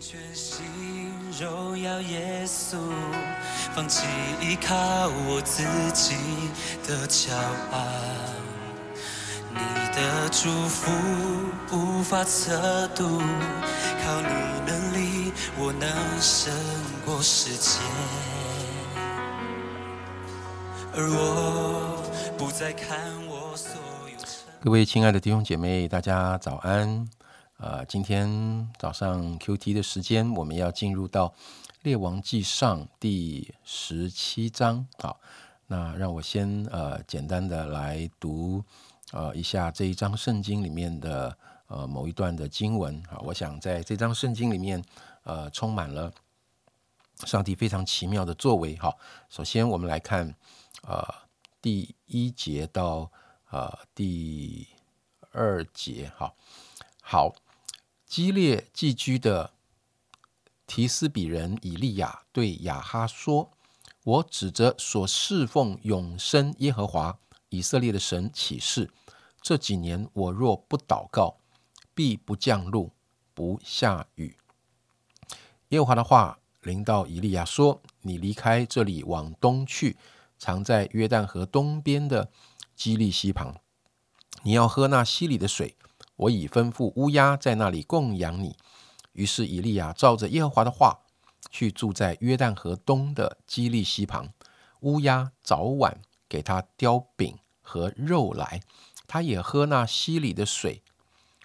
全心荣耀耶稣，放弃依靠我自己的骄傲。你的祝福无法测度，靠你能力，我能胜过世界。而我不再看我所有各位亲爱的弟兄姐妹，大家早安。呃，今天早上 Q T 的时间，我们要进入到《列王记上》第十七章。好，那让我先呃简单的来读呃一下这一章圣经里面的呃某一段的经文啊。我想在这章圣经里面呃充满了上帝非常奇妙的作为。好，首先我们来看呃第一节到呃第二节。好，好。激烈寄居的提斯比人以利亚对亚哈说：“我指着所侍奉永生耶和华以色列的神起誓，这几年我若不祷告，必不降露，不下雨。”耶和华的话临到以利亚说：“你离开这里，往东去，藏在约旦河东边的基利溪旁，你要喝那溪里的水。”我已吩咐乌鸦在那里供养你。于是以利亚照着耶和华的话，去住在约旦河东的基利溪旁。乌鸦早晚给他叼饼和肉来，他也喝那溪里的水。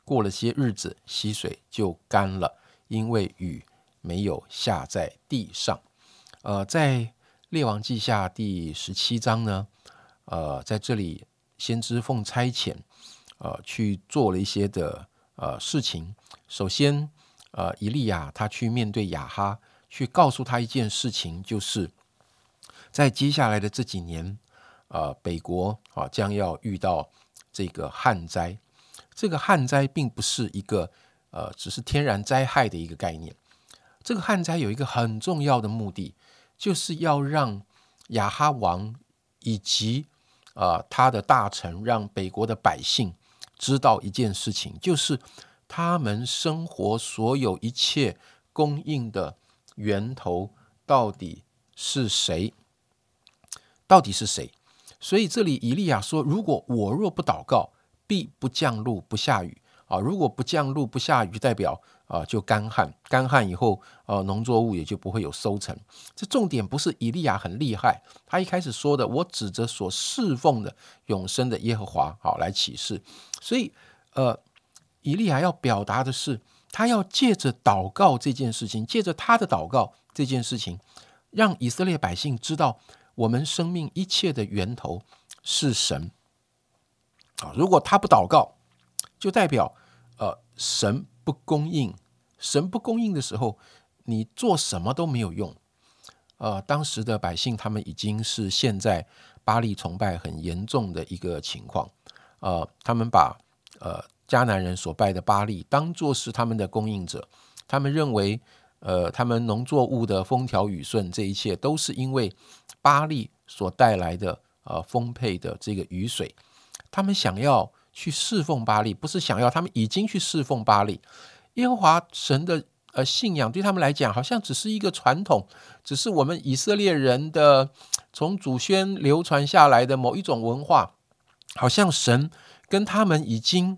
过了些日子，溪水就干了，因为雨没有下在地上。呃，在列王记下第十七章呢，呃，在这里先知奉差遣。呃，去做了一些的呃事情。首先，呃，伊利亚他去面对亚哈，去告诉他一件事情，就是在接下来的这几年，呃，北国啊将要遇到这个旱灾。这个旱灾并不是一个呃只是天然灾害的一个概念。这个旱灾有一个很重要的目的，就是要让亚哈王以及呃他的大臣，让北国的百姓。知道一件事情，就是他们生活所有一切供应的源头到底是谁？到底是谁？所以这里以利亚说：“如果我若不祷告，必不降露，不下雨。”啊，如果不降露、不下雨，代表啊就干旱。干旱以后，呃，农作物也就不会有收成。这重点不是以利亚很厉害，他一开始说的：“我指着所侍奉的永生的耶和华，好来启示。”所以，呃，以利亚要表达的是，他要借着祷告这件事情，借着他的祷告这件事情，让以色列百姓知道，我们生命一切的源头是神。啊，如果他不祷告，就代表呃神不供应，神不供应的时候，你做什么都没有用。呃，当时的百姓他们已经是现在巴利崇拜很严重的一个情况。呃，他们把呃迦南人所拜的巴利当作是他们的供应者，他们认为，呃，他们农作物的风调雨顺，这一切都是因为巴利所带来的呃丰沛的这个雨水。他们想要去侍奉巴利，不是想要，他们已经去侍奉巴利。耶和华神的呃信仰对他们来讲，好像只是一个传统，只是我们以色列人的从祖先流传下来的某一种文化。好像神跟他们已经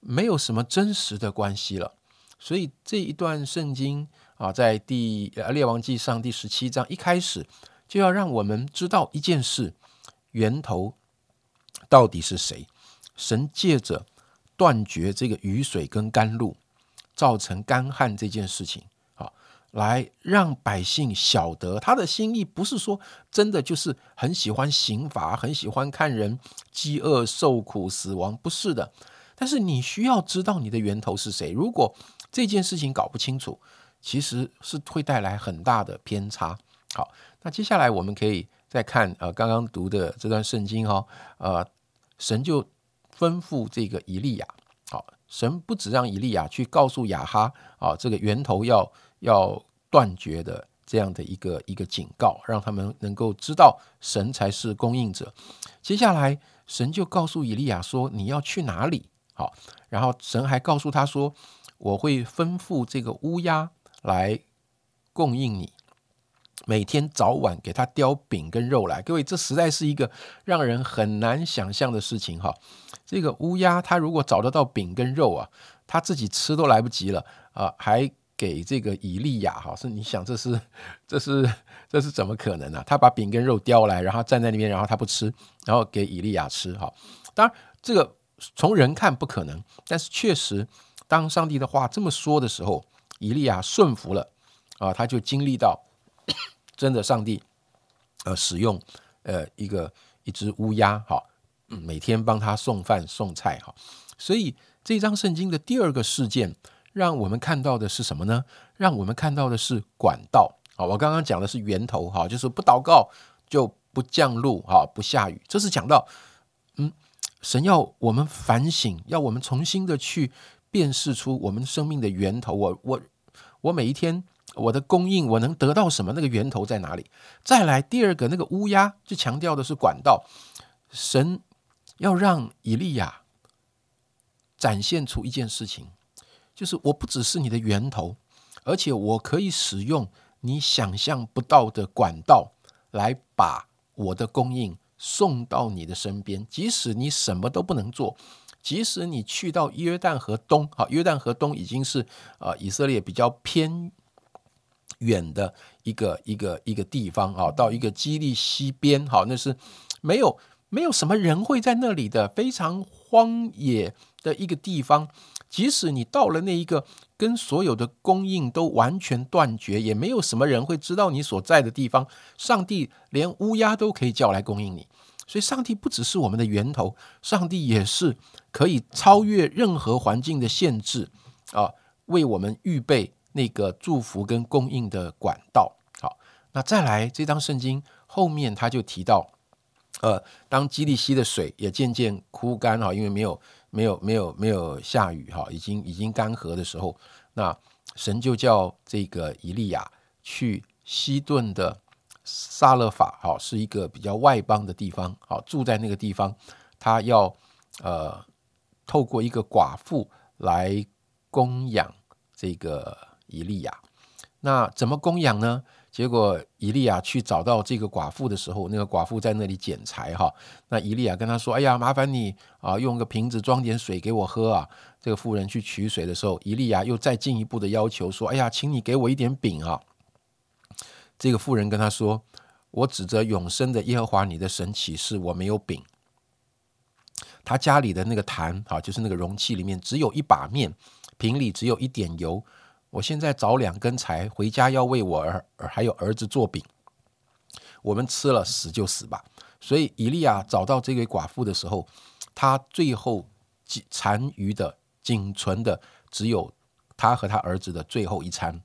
没有什么真实的关系了，所以这一段圣经啊，在第呃《列王记上》第十七章一开始，就要让我们知道一件事：源头到底是谁？神借着断绝这个雨水跟甘露，造成干旱这件事情。好来让百姓晓得他的心意，不是说真的就是很喜欢刑罚，很喜欢看人饥饿、受苦、死亡，不是的。但是你需要知道你的源头是谁。如果这件事情搞不清楚，其实是会带来很大的偏差。好，那接下来我们可以再看呃刚刚读的这段圣经哈，呃，神就吩咐这个以利亚，神不止让以利亚去告诉亚哈啊，这个源头要。要断绝的这样的一个一个警告，让他们能够知道神才是供应者。接下来，神就告诉以利亚说：“你要去哪里？”好，然后神还告诉他说：“我会吩咐这个乌鸦来供应你，每天早晚给他叼饼跟肉来。各位，这实在是一个让人很难想象的事情哈。这个乌鸦，它如果找得到饼跟肉啊，它自己吃都来不及了啊，还给这个以利亚哈，是你想这是这是这是怎么可能呢？他把饼跟肉叼来，然后站在那边，然后他不吃，然后给以利亚吃哈。当然，这个从人看不可能，但是确实，当上帝的话这么说的时候，以利亚顺服了啊，他就经历到真的上帝呃使用呃一个一只乌鸦哈。每天帮他送饭送菜哈，所以这张圣经的第二个事件，让我们看到的是什么呢？让我们看到的是管道啊。我刚刚讲的是源头哈，就是不祷告就不降露哈，不下雨。这是讲到，嗯，神要我们反省，要我们重新的去辨识出我们生命的源头。我我我每一天我的供应，我能得到什么？那个源头在哪里？再来第二个，那个乌鸦就强调的是管道，神。要让以利亚展现出一件事情，就是我不只是你的源头，而且我可以使用你想象不到的管道来把我的供应送到你的身边。即使你什么都不能做，即使你去到约旦河东，好，约旦河东已经是啊以色列比较偏远的一个一个一个地方啊，到一个基利西边，好，那是没有。没有什么人会在那里的非常荒野的一个地方，即使你到了那一个跟所有的供应都完全断绝，也没有什么人会知道你所在的地方。上帝连乌鸦都可以叫来供应你，所以上帝不只是我们的源头，上帝也是可以超越任何环境的限制啊，为我们预备那个祝福跟供应的管道。好，那再来这张圣经后面他就提到。呃，当基利溪的水也渐渐枯干哈，因为没有没有没有没有下雨哈，已经已经干涸的时候，那神就叫这个以利亚去西顿的撒勒法，好是一个比较外邦的地方，好住在那个地方，他要呃透过一个寡妇来供养这个以利亚，那怎么供养呢？结果伊利亚去找到这个寡妇的时候，那个寡妇在那里捡柴哈。那伊利亚跟他说：“哎呀，麻烦你啊，用个瓶子装点水给我喝啊。”这个妇人去取水的时候，伊利亚又再进一步的要求说：“哎呀，请你给我一点饼啊。”这个妇人跟他说：“我指着永生的耶和华你的神起誓，我没有饼。他家里的那个坛啊，就是那个容器里面只有一把面，瓶里只有一点油。”我现在找两根柴回家，要为我儿还有儿子做饼。我们吃了死就死吧。所以以利亚找到这位寡妇的时候，他最后残余的、仅存的只有他和他儿子的最后一餐。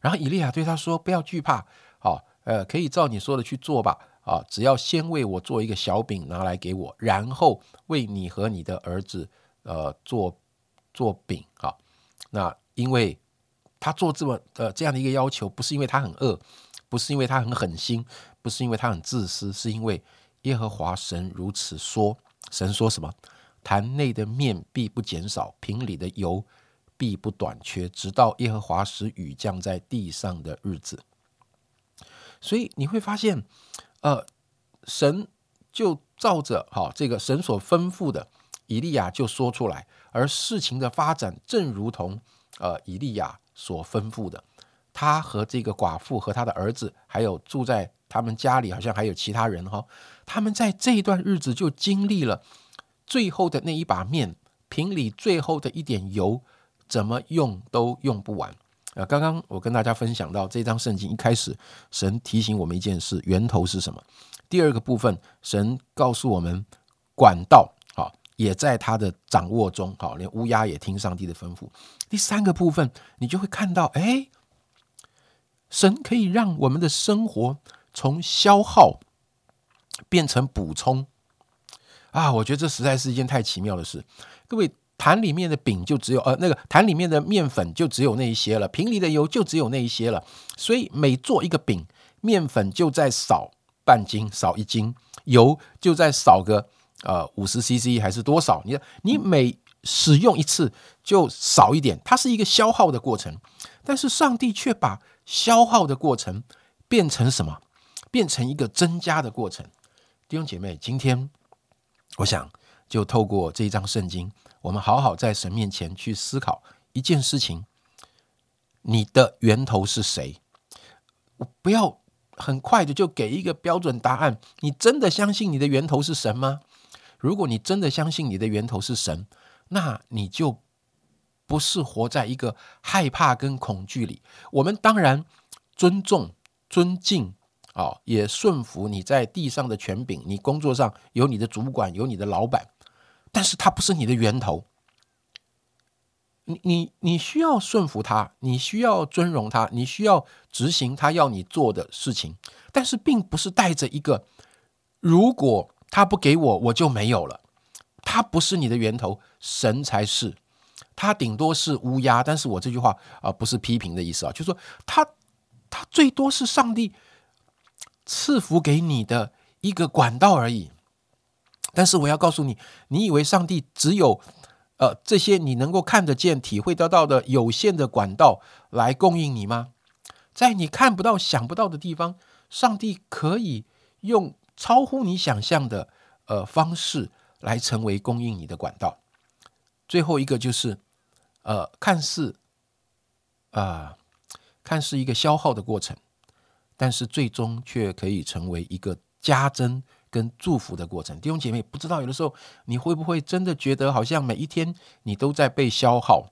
然后以利亚对他说：“不要惧怕，好，呃，可以照你说的去做吧。啊，只要先为我做一个小饼拿来给我，然后为你和你的儿子，呃，做做饼。好，那因为。”他做这么呃这样的一个要求，不是因为他很饿，不是因为他很狠心，不是因为他很自私，是因为耶和华神如此说。神说什么？坛内的面必不减少，瓶里的油必不短缺，直到耶和华使雨降在地上的日子。所以你会发现，呃，神就照着哈这个神所吩咐的，以利亚就说出来，而事情的发展正如同呃以利亚。所吩咐的，他和这个寡妇和他的儿子，还有住在他们家里，好像还有其他人哈。他们在这一段日子就经历了最后的那一把面，瓶里最后的一点油，怎么用都用不完啊！刚刚我跟大家分享到这张圣经一开始，神提醒我们一件事：源头是什么？第二个部分，神告诉我们管道。也在他的掌握中，好，连乌鸦也听上帝的吩咐。第三个部分，你就会看到，哎，神可以让我们的生活从消耗变成补充啊！我觉得这实在是一件太奇妙的事。各位，坛里面的饼就只有呃，那个坛里面的面粉就只有那一些了，瓶里的油就只有那一些了。所以每做一个饼，面粉就在少半斤，少一斤，油就在少个。呃，五十 CC 还是多少？你你每使用一次就少一点，它是一个消耗的过程。但是上帝却把消耗的过程变成什么？变成一个增加的过程。弟兄姐妹，今天我想就透过这一章圣经，我们好好在神面前去思考一件事情：你的源头是谁？我不要很快的就给一个标准答案。你真的相信你的源头是神吗？如果你真的相信你的源头是神，那你就不是活在一个害怕跟恐惧里。我们当然尊重、尊敬啊，也顺服你在地上的权柄。你工作上有你的主管，有你的老板，但是他不是你的源头。你你你需要顺服他，你需要尊荣他，你需要执行他要你做的事情，但是并不是带着一个如果他不给我，我就没有了。他不是你的源头，神才是。他顶多是乌鸦，但是我这句话啊，不是批评的意思啊，就是说他他最多是上帝赐福给你的一个管道而已。但是我要告诉你，你以为上帝只有？呃，这些你能够看得见、体会得到的有限的管道来供应你吗？在你看不到、想不到的地方，上帝可以用超乎你想象的呃方式来成为供应你的管道。最后一个就是，呃，看似啊，看似一个消耗的过程，但是最终却可以成为一个加增。跟祝福的过程，弟兄姐妹，不知道有的时候你会不会真的觉得好像每一天你都在被消耗？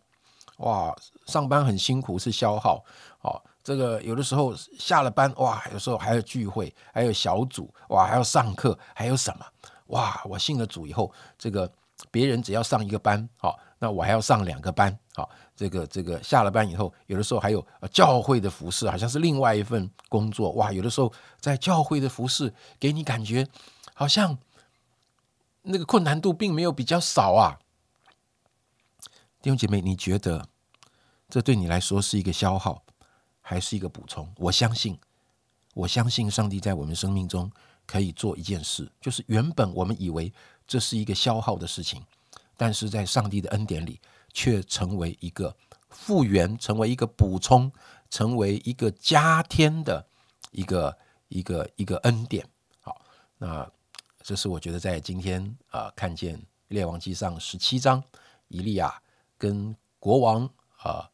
哇，上班很辛苦是消耗，哦，这个有的时候下了班，哇，有时候还有聚会，还有小组，哇，还要上课，还有什么？哇，我信了主以后，这个别人只要上一个班，好，那我还要上两个班，好。这个这个下了班以后，有的时候还有教会的服饰，好像是另外一份工作哇。有的时候在教会的服饰给你感觉好像那个困难度并没有比较少啊。弟兄姐妹，你觉得这对你来说是一个消耗，还是一个补充？我相信，我相信上帝在我们生命中可以做一件事，就是原本我们以为这是一个消耗的事情，但是在上帝的恩典里。却成为一个复原，成为一个补充，成为一个加添的一个一个一个恩典。好，那这是我觉得在今天啊，看见列王记上十七章，以利亚跟国王啊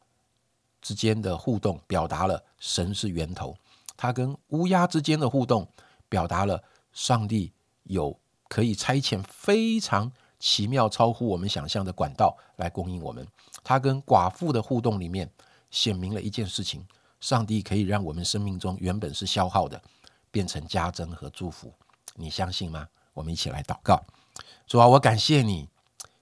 之间的互动，表达了神是源头；他跟乌鸦之间的互动，表达了上帝有可以差遣非常。奇妙超乎我们想象的管道来供应我们。他跟寡妇的互动里面显明了一件事情：上帝可以让我们生命中原本是消耗的，变成加增和祝福。你相信吗？我们一起来祷告。主啊，我感谢你。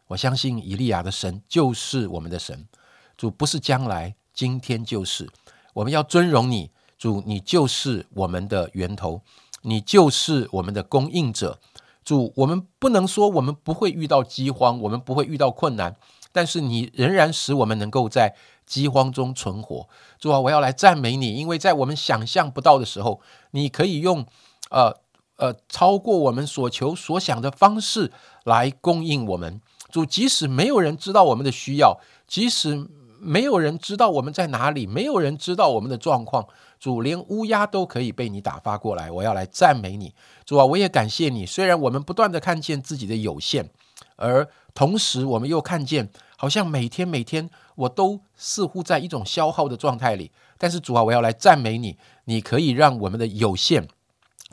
我相信以利亚的神就是我们的神。主不是将来，今天就是。我们要尊荣你，主，你就是我们的源头，你就是我们的供应者。主，我们不能说我们不会遇到饥荒，我们不会遇到困难，但是你仍然使我们能够在饥荒中存活。主啊，我要来赞美你，因为在我们想象不到的时候，你可以用呃呃超过我们所求所想的方式来供应我们。主，即使没有人知道我们的需要，即使没有人知道我们在哪里，没有人知道我们的状况。主，连乌鸦都可以被你打发过来，我要来赞美你，主啊！我也感谢你。虽然我们不断的看见自己的有限，而同时我们又看见，好像每天每天我都似乎在一种消耗的状态里。但是主啊，我要来赞美你，你可以让我们的有限，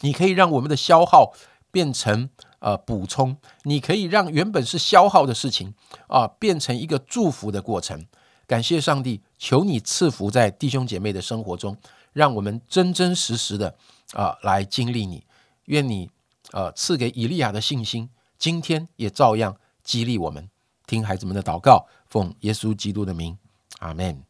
你可以让我们的消耗变成呃补充，你可以让原本是消耗的事情啊变成一个祝福的过程。感谢上帝，求你赐福在弟兄姐妹的生活中。让我们真真实实的啊来经历你，愿你呃赐给以利亚的信心，今天也照样激励我们。听孩子们的祷告，奉耶稣基督的名，阿门。